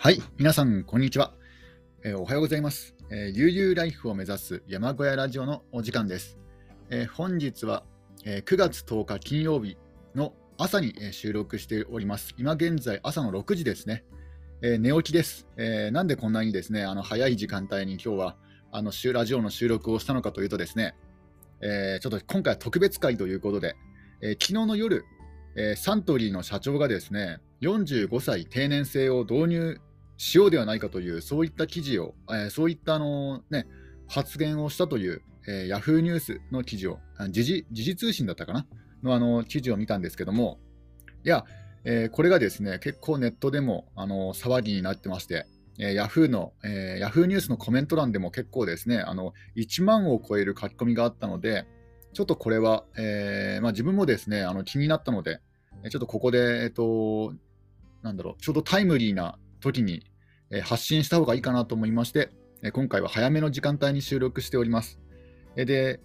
はい、皆さん、こんにちは。えー、おはようございます、えー。悠々ライフを目指す山小屋ラジオのお時間です。えー、本日は、え9月10日金曜日の朝に、え収録しております。今現在、朝の6時ですね。え寝起きです、えなんでこんなにですね、あの早い時間帯に今日はあのラジオの収録をしたのかというとですね、えちょっと今回は特別会ということで、え昨日の夜、えサントリーの社長がですね、45歳定年制を導入しようではないかという、そういった記事を、えー、そういったあの、ね、発言をしたという、えー、ヤフーニュースの記事を、時事時事通信だったかな？のあの記事を見たんですけども、いや、えー、これがですね、結構ネットでもあの騒ぎになってまして、えー、ヤフーの、えー、ヤフーニュースのコメント欄でも結構ですね、あの1万を超える書き込みがあったので、ちょっとこれは、えーまあ、自分もですね、あの気になったので、ちょっとここで、えっと、なんだろう、ちょうどタイムリーな時に、発信した方がいいかなと思いまして、今回は早めの時間帯に収録しております。で、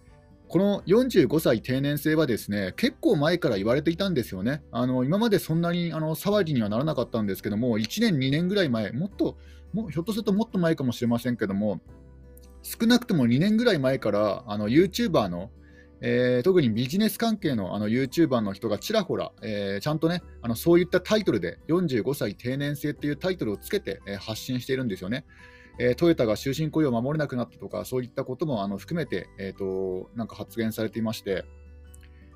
この45歳定年制はですね結構前から言われていたんですよね。あの今までそんなにあの騒ぎにはならなかったんですけども、1年、2年ぐらい前、もっともひょっとするともっと前かもしれませんけども、少なくとも2年ぐらい前からあの YouTuber のえー、特にビジネス関係のあの YouTuber の人がちらほら、えー、ちゃんとねあのそういったタイトルで45歳定年制っていうタイトルをつけて、えー、発信しているんですよね。えー、トヨタが終身雇用を守れなくなったとか、そういったこともあの含めて、えーと、なんか発言されていまして、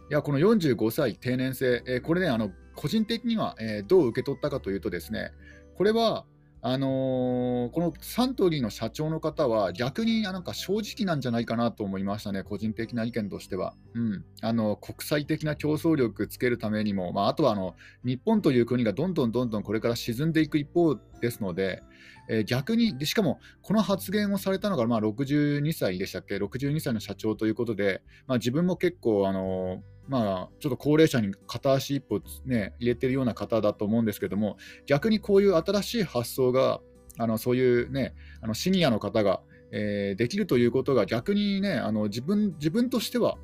いやこの45歳定年制、えー、これね、あの個人的には、えどう受け取ったかというとですね、これはあのー、このサントリーの社長の方は逆になんか正直なんじゃないかなと思いましたね、個人的な意見としては。うん、あの国際的な競争力つけるためにも、まあ、あとはあの日本という国がどんどんどんどんこれから沈んでいく一方ですので、えー、逆にで、しかもこの発言をされたのがまあ62歳でしたっけ、62歳の社長ということで、まあ、自分も結構、あのーまあ、ちょっと高齢者に片足一歩、ね、入れてるような方だと思うんですけども、逆にこういう新しい発想が、あのそういう、ね、あのシニアの方が、えー、できるということが、逆にね、あの自分自分としては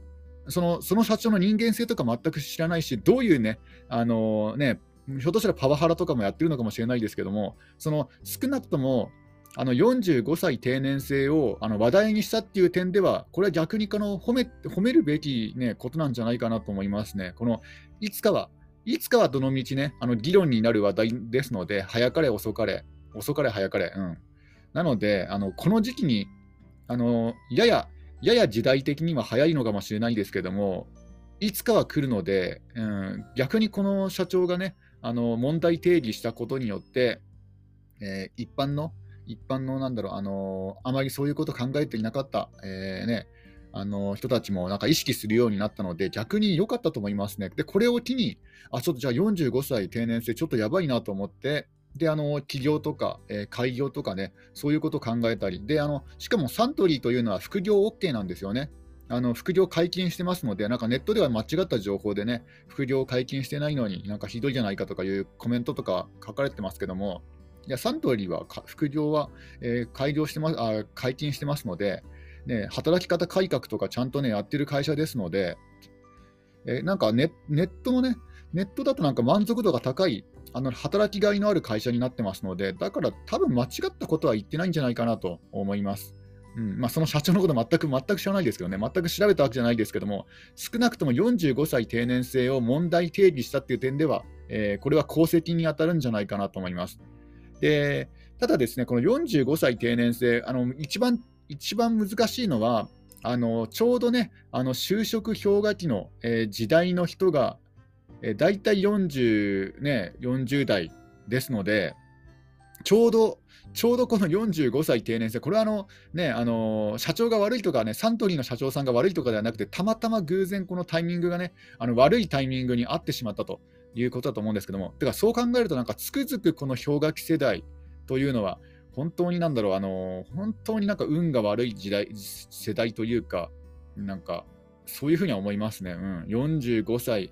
その、その社長の人間性とか全く知らないし、どういうね、あのね、ひょっとしたらパワハラとかもやってるのかもしれないですけども、その少なくともあの45歳定年制をあの話題にしたっていう点では、これは逆にこの褒め褒めるべき、ね、ことなんじゃないかなと思いますね。このいつかは、いつかはどのみちね、あの議論になる話題ですので、早かれ遅かれ、遅かれ早かれ。うん、なので、あのこの時期にあのやや、やや時代的には早いのかもしれないですけども、いつかは来るので、うん、逆にこの社長がね、あの問題定義したことによって、えー、一般の一般のなんだろう、あのあまりそういうこと考えていなかった、えー、ね、あの人たちもなんか意識するようになったので、逆に良かったと思いますね。で、これを機に、あ、ちょっとじゃあ45歳定年制、ちょっとやばいなと思って、で、あの起業とか、えー、開業とかね、そういうことを考えたり、であの、しかもサントリーというのは副業 OK なんですよね。あの副業解禁してますので、なんかネットでは間違った情報でね、副業解禁してないのになんかひどいじゃないかとかいうコメントとか書かれてますけども、いやサントリーは副業は、えー、開業してますあ解禁してますので、ね、働き方改革とかちゃんとねやってる会社ですので、えー、なんかネネットのね、ネットだとなんか満足度が高い、あの働きがいのある会社になってますので、だから多分間違ったことは言ってないんじゃないかなと思います。うんまあ、その社長のこと全く全く知らないですけどね、全く調べたわけじゃないですけども、少なくとも45歳定年制を問題定義したっていう点では、えー、これは功績に当たるんじゃないかなと思います。でただですね、この45歳定年制、あの一番一番難しいのは、あのちょうどね、あの就職氷河期の、えー、時代の人が、えー、大体40、ね、40代ですので、ちょうど、ちょうどこの45歳定年制、これはあの、ね、あの社長が悪いとかね、サントリーの社長さんが悪いとかではなくて、たまたま偶然このタイミングがね、あの悪いタイミングに合ってしまったと。いうことだと思うんですけども、てかそう考えると、なんかつくづくこの氷河期世代というのは、本当になんだろう、あの本当になんか運が悪い時代、世代というか、なんかそういうふうには思いますね。うん、45歳。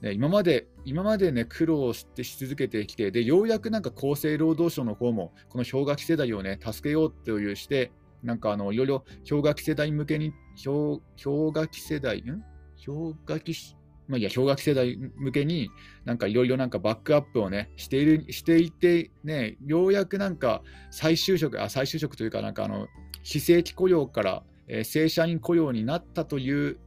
ね、今まで、今までね、苦労してし続けてきて、で、ようやくなんか厚生労働省の方も、この氷河期世代をね、助けようというして、なんかあの、いろいろ氷河期世代向けに、氷氷河期世代、ん？氷河期まあ、いや氷河期世代向けになんかいろいろなんかバックアップをねしているしていてねようやくなんか再就職あ再就職というかなんかあの非正規雇用から、えー、正社員雇用になったという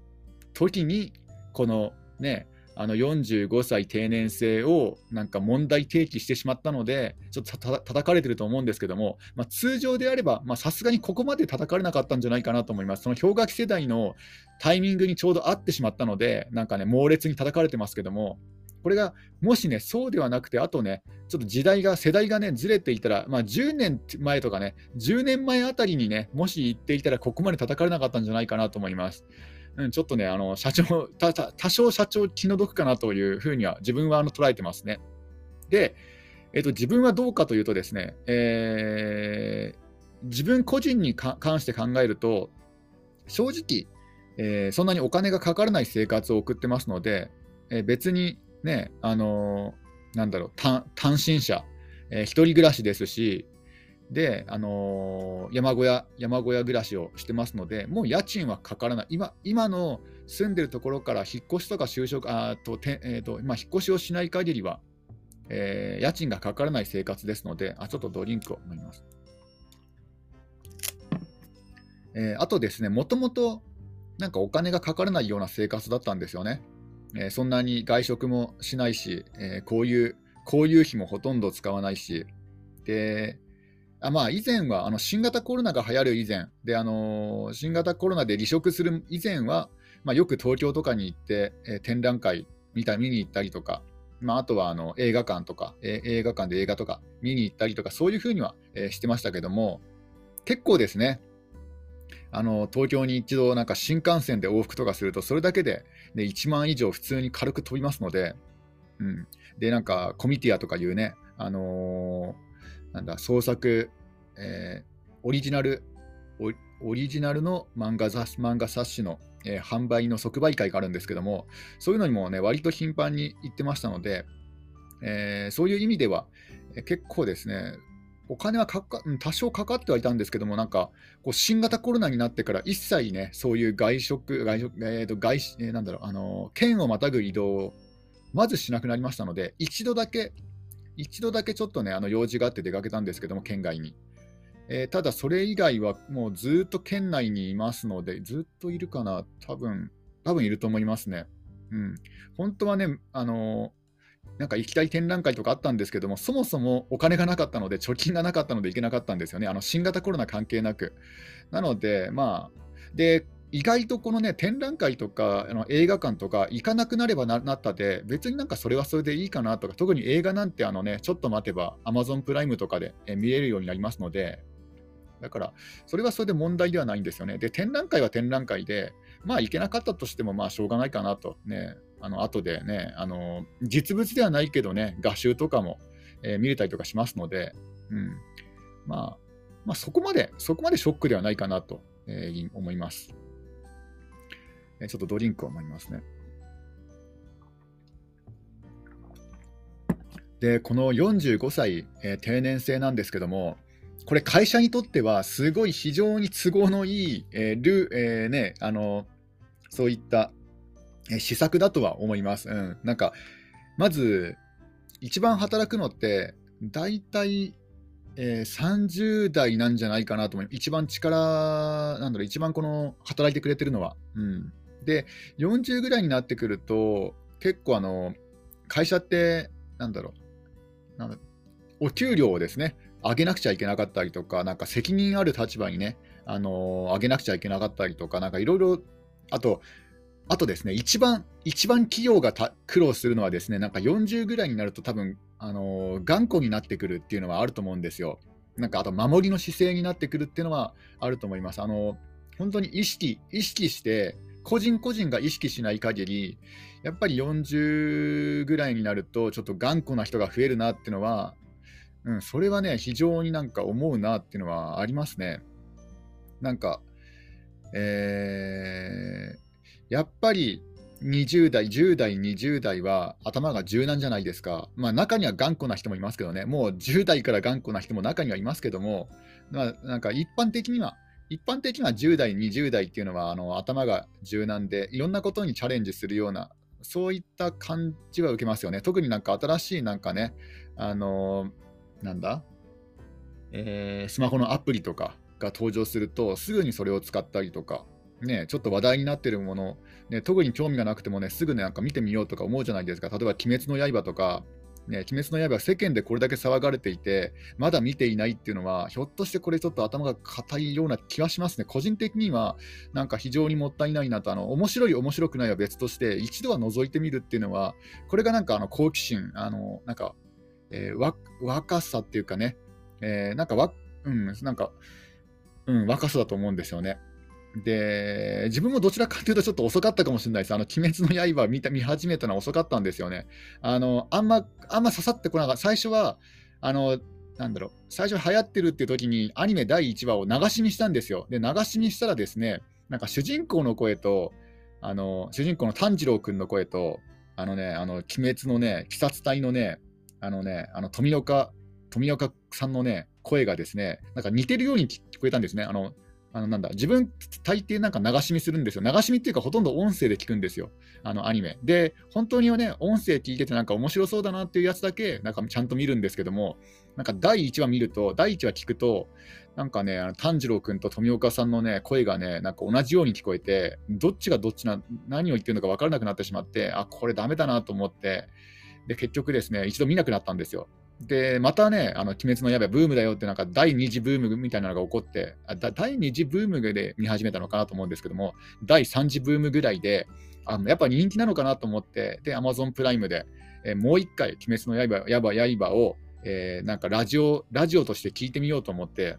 時にこのねあの45歳定年制をなんか問題提起してしまったので、ちょっとた叩かれてると思うんですけども、まあ、通常であれば、さすがにここまで叩かれなかったんじゃないかなと思います。その氷河期世代のタイミングにちょうど合ってしまったので、なんかね、猛烈に叩かれてますけども、これがもしね、そうではなくて、あとね、ちょっと時代が、世代がね、ずれていたら、まあ、10年前とかね、10年前あたりにね、もし言っていたら、ここまで叩かれなかったんじゃないかなと思います。うん、ちょっとね、あの社長た、多少社長気の毒かなというふうには自分はあの捉えてますね。で、えっと、自分はどうかというとですね、えー、自分個人に関して考えると、正直、えー、そんなにお金がかからない生活を送ってますので、えー、別にね、あのなんだろう、単身者、えー、一人暮らしですし、で、あのー、山小屋、山小屋暮らしをしてますので、もう家賃はかからない。今、今の住んでるところから引っ越しとか就職、あとてえーとまあ、引っ越しをしない限りは、えー、家賃がかからない生活ですので、あちょっとドリンクを飲みます。えー、あとですね、もともとなんかお金がかからないような生活だったんですよね。えー、そんなに外食もしないし、えー、こういう、こういう日もほとんど使わないし、で、あまあ、以前はあの新型コロナが流行る以前。で、あの新型コロナで離職する以前は、まあ、よく東京とかに行って、えー、展覧会見た見に行ったりとか、まあ、あとはあの映画館とか、えー、映画館で映画とか見に行ったりとか、そういうふうには、えー、してましたけども、結構ですね、あの東京に一度なんか新幹線で往復とかすると、それだけで、ね、1万以上普通に軽く飛びますので、うん、でなんかコミティアとかいうね、あのーなんだ創作、えー、オリジナルオリジナルの漫画雑漫画冊子の、えー、販売の即売会があるんですけども、そういうのにもね、割と頻繁に行ってましたので、えー、そういう意味では、え、結構ですね、お金はかか多少かかってはいたんですけども、なんかこう新型コロナになってから一切ね、そういう外食、外食えーと外えー、なんだろう、あの県をまたぐ移動をまずしなくなりましたので、一度だけ一度だけちょっとね、あの用事があって出かけたんですけども、県外に。えー、ただ、それ以外はもうずっと県内にいますので、ずっといるかな、多分多分いると思いますね。うん、本当はね、あの、なんか行きたい展覧会とかあったんですけども、そもそもお金がなかったので、貯金がなかったので行けなかったんですよね、あの新型コロナ関係なく。なので、まあ、で、意外とこのね、展覧会とかあの映画館とか行かなくなればななったで、別になんかそれはそれでいいかなとか、特に映画なんてあのね、ちょっと待てば Amazon プライムとかで見れるようになりますので、だから、それはそれで問題ではないんですよね。で、展覧会は展覧会で、まあ行けなかったとしても、まあしょうがないかなと、ね、あの後でね、あの実物ではないけどね、画集とかも、えー、見れたりとかしますので、うん、まあ、まあ、そこまで、そこまでショックではないかなと、えー、思います。ちょっとドリンクを飲みますね。で、この45歳、えー、定年制なんですけども、これ会社にとってはすごい非常に都合のいい、えールえー、ね、あのそういった、え、施策だとは思います。うん、なんかまず一番働くのって大体、えー、30代なんじゃないかなと思います。一番力、なんだろう、一番この働いてくれてるのは。うんで、40ぐらいになってくると、結構あの、会社って、なんだろう、なんだお給料をですね、上げなくちゃいけなかったりとか、なんか責任ある立場にね、あの、上げなくちゃいけなかったりとか、なんかいろいろ、あと、あとですね、一番、一番企業が苦労するのはですね、なんか40ぐらいになると多分、あの、頑固になってくるっていうのはあると思うんですよ。なんかあと守りの姿勢になってくるっていうのはあると思います。あの、本当に意識、意識して、個人個人が意識しない限り、やっぱり40ぐらいになると、ちょっと頑固な人が増えるなっていうのは、うん、それはね、非常になんか思うなっていうのはありますね。なんか、えー、やっぱり20代、10代、20代は頭が柔軟じゃないですか。まあ中には頑固な人もいますけどね、もう10代から頑固な人も中にはいますけども、まあ、なんか一般的には一般的には10代、20代っていうのはあの頭が柔軟でいろんなことにチャレンジするようなそういった感じは受けますよね。特になんか新しいなんかね、あの、なんだ、えー、スマホのアプリとかが登場すると、すぐにそれを使ったりとか、ね、ちょっと話題になってるもの、ね、特に興味がなくてもね、すぐね、なんか見てみようとか思うじゃないですか。例えば、鬼滅の刃とか、ね、鬼滅の刃は、世間でこれだけ騒がれていて、まだ見ていないっていうのは、ひょっとしてこれちょっと頭が硬いような気はしますね。個人的には、なんか非常にもったいないなと、あの面白い、面白くないは別として、一度は覗いてみるっていうのは、これがなんかあの好奇心、あのなんか、えー、若さっていうかね、えー、なんか、うん、なんか、うん、若さだと思うんですよね。で、自分もどちらかというとちょっと遅かったかもしれないです。あの、鬼滅の刃見た見始めたのは遅かったんですよね。あの、あんま、あんま刺さってこなかった。最初は、あの、なんだろう、最初流行ってるっていう時にアニメ第1話を流し見したんですよ。で、流し見したらですね、なんか主人公の声と、あの、主人公の炭治郎くんの声と、あのね、あの、鬼滅のね、鬼殺隊のね、あのね、あの、富岡、富岡さんのね、声がですね、なんか似てるように聞こえたんですね。あの、あのなんだ自分、大抵なんか流し見するんですよ。流し見っていうか、ほとんど音声で聞くんですよ、あのアニメ。で、本当にね、音声聞いてて、なんか面白そうだなっていうやつだけ、なんかちゃんと見るんですけども、なんか第1話見ると、第1話聞くと、なんかね、あの炭治郎君と富岡さんのね、声がね、なんか同じように聞こえて、どっちがどっちな、何を言ってるのか分からなくなってしまって、あ、これダメだなと思って、で、結局ですね、一度見なくなったんですよ。で、またね、あの、鬼滅の刃ブームだよって、なんか第2次ブームみたいなのが起こって、あ第2次ブームで見始めたのかなと思うんですけども、第3次ブームぐらいで、あのやっぱ人気なのかなと思って、で、Amazon プライムで、えー、もう一回、鬼滅の刃、刃、刃を、えー、なんかラジオ、ラジオとして聞いてみようと思って、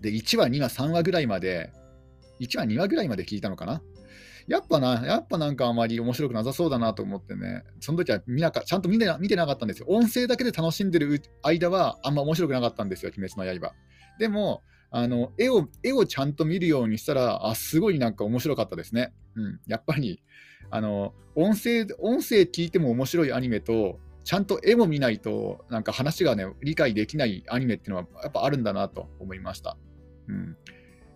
で、1話、2話、3話ぐらいまで、1話、2話ぐらいまで聞いたのかなやっぱな、やっぱなんかあまり面白くなさそうだなと思ってね、その時は見なかちゃんと見て見てなかったんですよ。音声だけで楽しんでる間はあんま面白くなかったんですよ、鬼滅の刃。でも、あの絵を絵をちゃんと見るようにしたら、あすごいなんか面白かったですね。うん、やっぱりあの音声音声聞いても面白いアニメと、ちゃんと絵も見ないと、なんか話がね、理解できないアニメっていうのはやっぱあるんだなと思いました。うん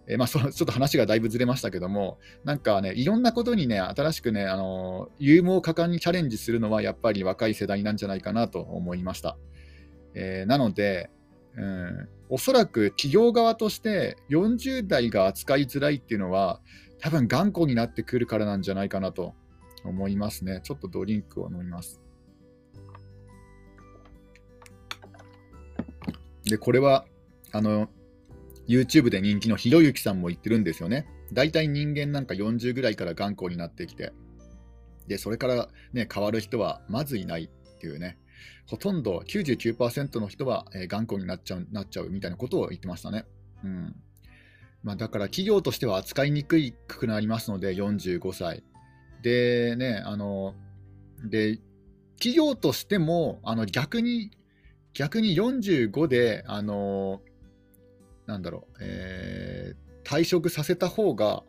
えー、まあ、そちょっと話がだいぶずれましたけども、なんかね、いろんなことにね、新しくね、あの勇猛果敢にチャレンジするのは、やっぱり若い世代なんじゃないかなと思いました。えー、なので、うん、おそらく企業側として40代が扱いづらいっていうのは、多分頑固になってくるからなんじゃないかなと思いますね。ちょっとドリンクを飲みます。で、これは、あの、YouTube で人気のひろゆきさんも言ってるんですよね。大体人間なんか40ぐらいから頑固になってきて、で、それからね、変わる人はまずいないっていうね、ほとんど99%の人は、頑固になっちゃうなっちゃうみたいなことを言ってましたね。うんまあ、だから企業としては扱いにくいくなりますので、45歳。でね、あの、で、企業としてもあの逆に、逆に45で、あのなんだろう、えー、退職させた方が、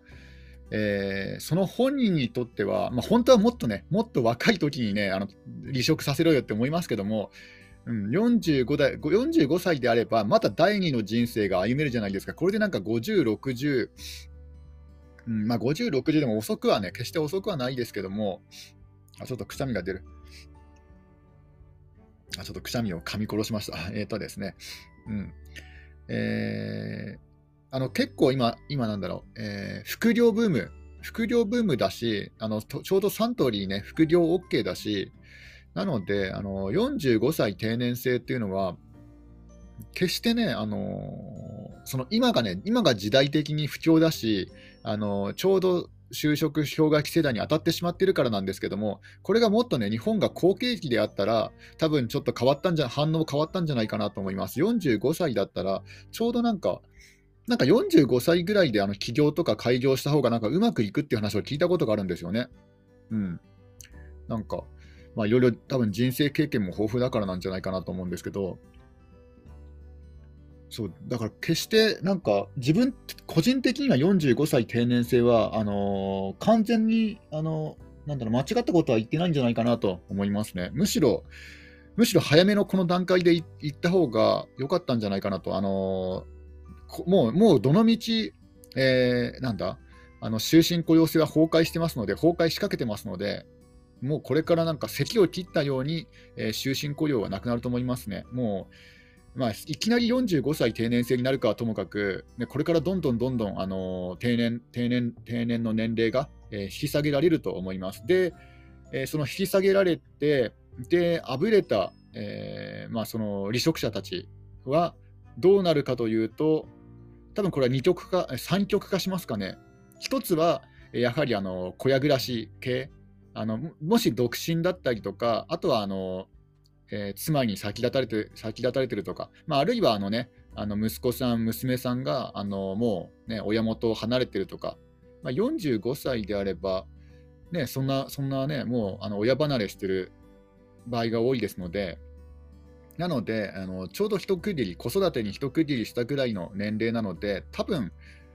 えー、その本人にとっては、まあ、本当はもっとね、もっと若い時にね、あの離職させろよって思いますけども、うん、45, 代45歳であれば、また第二の人生が歩めるじゃないですか。これでなんか50、60、うんまあ、50、60でも遅くはね、決して遅くはないですけども、あちょっとくしゃみが出る。あちょっとくしゃみを噛み殺しました。えっ、ー、とですね、うん、えー、あの結構今、今なんだろう、えー、副業ブーム、副業ブームだし、あのちょうどサントリーね、副業 OK だし、なので、あの45歳定年制っていうのは、決してね、あのその今がね、今が時代的に不況だし、あのちょうど就職氷河期世代に当たってしまっているからなんですけども、これがもっとね、日本が好景気であったら、多分ちょっと変わったんじゃ、反応変わったんじゃないかなと思います。45歳だったら、ちょうどなんか、なんか45歳ぐらいであの起業とか開業した方がなんかうまくいくっていう話を聞いたことがあるんですよね。うん。なんか、まあいろいろ多分人生経験も豊富だからなんじゃないかなと思うんですけど、そうだから決してなんか自分個人的には45歳定年制はあのー、完全にあのー、なんだろう間違ったことは言ってないんじゃないかなと思いますね。むしろむしろ早めのこの段階で行った方が良かったんじゃないかなと。あのー、もうもうどのみち、えー、なんだあの終身雇用制は崩壊してますので、崩壊しかけてますので、もうこれからなんか咳を切ったように、えー、終身雇用はなくなると思いますね。もう、まあ、いきなり45歳定年制になるかはともかく、ね、これからどんどんどんどん、あの、定年定年定年の年齢が、えー、引き下げられると思います。で、えー、その引き下げられて、で、あぶれた、えーまあ、その離職者たちはどうなるかというと、多分これは2極化、3極化しますかね。一つは、やはりあの小屋暮らし系あの、もし独身だったりとか、あとはあの、えー、妻に先立たれて先立たれてるとか、まあ、あるいはあの、ね、あの息子さん、娘さんがあのもう、ね、親元を離れてるとか、まあ、45歳であれば、ね、そんな、そんなね、もうあの親離れしてる場合が多いですので、なので、あのちょうど一区切り、子育てに一区切りしたぐらいの年齢なので、多分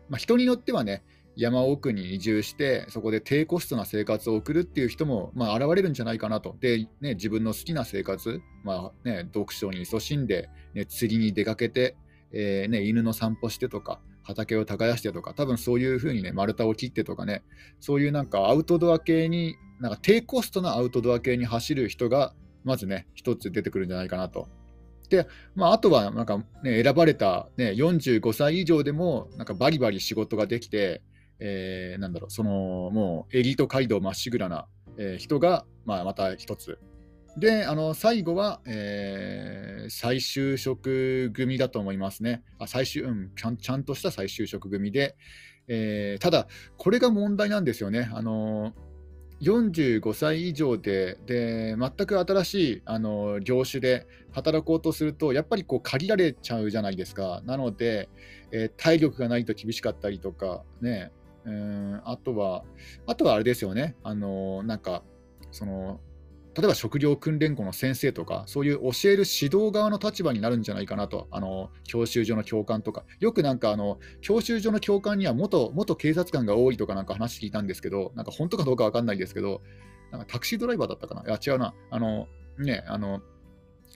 まあ、人によってはね、山奥に移住して、そこで低コストな生活を送るっていう人も、まあ、現れるんじゃないかなと。で、ね、自分の好きな生活、まあね、読書に勤しんで、ね、釣りに出かけて、えー、ね、犬の散歩してとか、畑を耕してとか、多分そういうふうにね、丸太を切ってとかね、そういうなんかアウトドア系に、なんか低コストなアウトドア系に走る人が、まずね、一つ出てくるんじゃないかなと。で、まあ、あとはなんか、ね、選ばれた、ね、45歳以上でもなんかバリバリ仕事ができて、えー、なんだろう、そのもうエリート街道まっしぐらな、えー、人が、まあ、また一つ。で、あの最後は、えー、再就職組だと思いますね。あ再就うんちゃん、ちゃんとした再就職組で、えー、ただ、これが問題なんですよね。あの45歳以上でで全く新しいあの業種で働こうとするとやっぱりこう限られちゃうじゃないですかなので、えー、体力がないと厳しかったりとかねうんあとはあとはあれですよね。あのなんかその例えば職業訓練校の先生とか、そういう教える指導側の立場になるんじゃないかなと、あの教習所の教官とか、よくなんかあの教習所の教官には元元警察官が多いとかなんか話聞いたんですけど、なんか本当かどうか分かんないですけど、なんかタクシードライバーだったかな、いや違うな、あのね、あの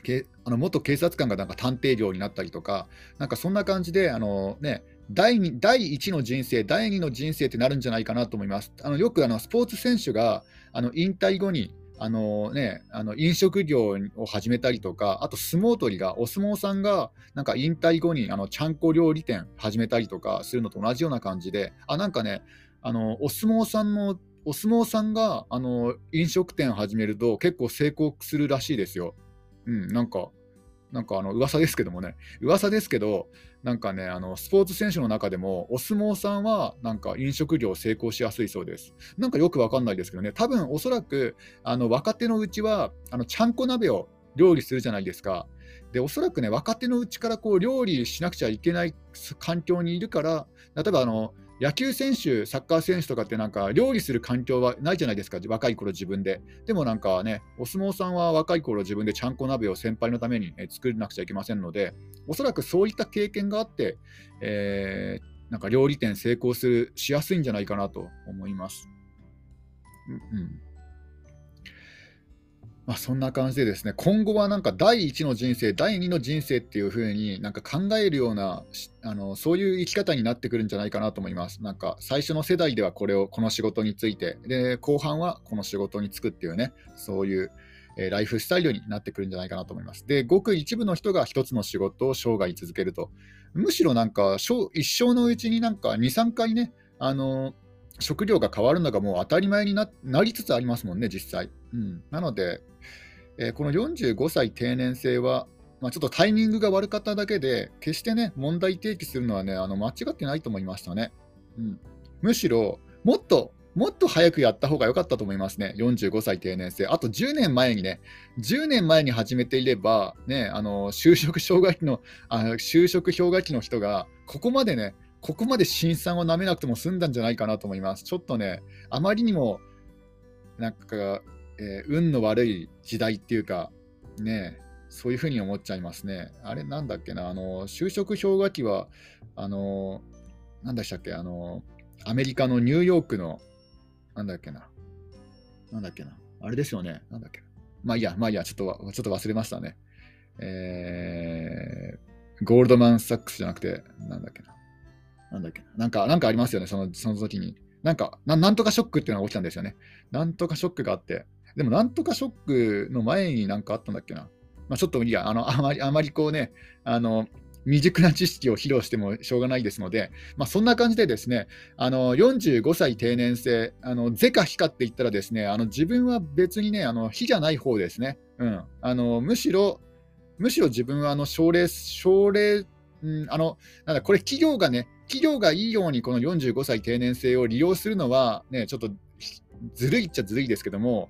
けあの元警察官がなんか探偵業になったりとか、なんかそんな感じで、あのね、第 2, 第1の人生、第2の人生ってなるんじゃないかなと思います。あのよくあのスポーツ選手があの引退後にあのね、あの飲食業を始めたりとか、あと相撲取りが、お相撲さんがなんか引退後にあのちゃんこ料理店始めたりとかするのと同じような感じで、あなんかね、あのお相撲さんのお相撲さんがあの飲食店始めると結構成功するらしいですよ。うん、なんかなんかあの噂ですけどもね、噂ですけど、なんかね、あのスポーツ選手の中でも、お相撲さんはなんか飲食業成功しやすいそうです。なんかよくわかんないですけどね、多分おそらくあの若手のうちはあのちゃんこ鍋を料理するじゃないですか。で、おそらくね、若手のうちからこう料理しなくちゃいけない環境にいるから、例えばあの野球選手、サッカー選手とかってなんか料理する環境はないじゃないですか、若い頃自分で。でもなんかね、お相撲さんは若い頃自分でちゃんこ鍋を先輩のために、作らなくちゃいけませんので、おそらくそういった経験があって、えー、なんか料理店成功するしやすいんじゃないかなと思います。うん、うんまあ、そんな感じでですね、今後はなんか第1の人生、第2の人生っていう風になんか考えるようなあの、そういう生き方になってくるんじゃないかなと思います。なんか最初の世代ではこれを、この仕事について、で、後半はこの仕事に就くっていうね、そういう、えー、ライフスタイルになってくるんじゃないかなと思います。で、ごく一部の人が一つの仕事を生涯続けると。むしろなんか、一生のうちになんか2、3回ね、あの職業が変わるのがもう当たり前になりつつありますもんね、実際。うん、なので、えー、この45歳定年制は、まあ、ちょっとタイミングが悪かっただけで、決してね、問題提起するのはね、あの間違ってないと思いましたね。うん、むしろ、もっと、もっと早くやった方が良かったと思いますね、45歳定年制。あと10年前にね、10年前に始めていれば、ね、あの就職氷河期のあ就職氷河期の人が、ここまでね、ここまで辛酸をなめなくても済んだんじゃないかなと思います。ちょっとね、あまりにも、なんか、えー、運の悪い時代っていうか、ね、そういうふうに思っちゃいますね。あれなんだっけな、あの、就職氷河期は、あの、なんでしたっけ、あの、アメリカのニューヨークの、なんだっけな、なんだっけな、あれですよね、なんだっけまあいいや、まあいいや、ちょっと、ちょっと忘れましたね。えー、ゴールドマン・サックスじゃなくて、なんだっけな。なんだっけな。なんか、なんかありますよね、そのその時に。なんかな、なんとかショックっていうのが起きたんですよね。なんとかショックがあって、でもなんとかショックの前になんかあったんだっけな。まあ、ちょっといや、あのあまりあまりこうね、あの未熟な知識を披露してもしょうがないですので、まあ、そんな感じでですね、あの45歳定年制、あの是か非かって言ったらですね、あの自分は別にね、あの非じゃない方ですね。うん、あのむしろ、むしろ自分はあの奨励、奨励、うん、あのなんだこれ企業がね、企業がいいようにこの45歳定年制を利用するのは、ね、ちょっとずるいっちゃずるいですけども、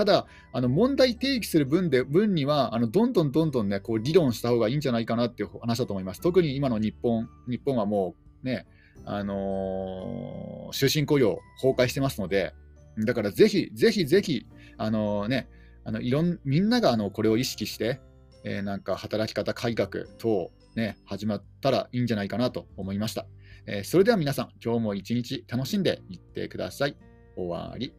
ただ、あの問題提起する分で分には、あのどんどんどんどんね、こう議論した方がいいんじゃないかなっていう話だと思います。特に今の日本、日本はもうね、あのー、終身雇用崩壊してますので、だからぜひ、ぜひぜひ、あのー、ね、あのいろんみんながあのこれを意識して、えー、なんか働き方改革等、ね、始まったらいいんじゃないかなと思いました。えー、それでは皆さん、今日も一日楽しんでいってください。終わり。